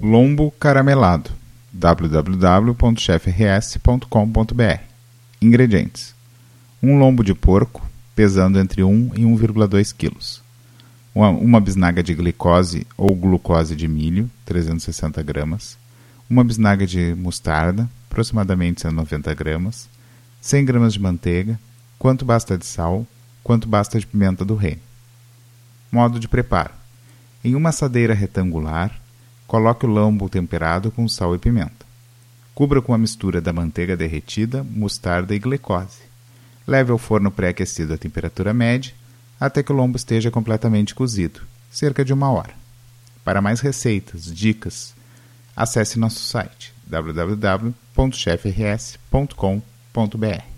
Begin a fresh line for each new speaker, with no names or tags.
Lombo caramelado. www.chefrs.com.br Ingredientes: um lombo de porco pesando entre 1 e 1,2 kg, uma, uma bisnaga de glicose ou glucose de milho, 360 gramas, uma bisnaga de mostarda, aproximadamente 190 gramas, 100 gramas de manteiga, quanto basta de sal, quanto basta de pimenta do reino. Modo de preparo: em uma assadeira retangular, coloque o lombo temperado com sal e pimenta. Cubra com a mistura da manteiga derretida, mostarda e glicose. Leve ao forno pré-aquecido a temperatura média até que o lombo esteja completamente cozido, cerca de uma hora. Para mais receitas, dicas, acesse nosso site www.chefrs.com.br.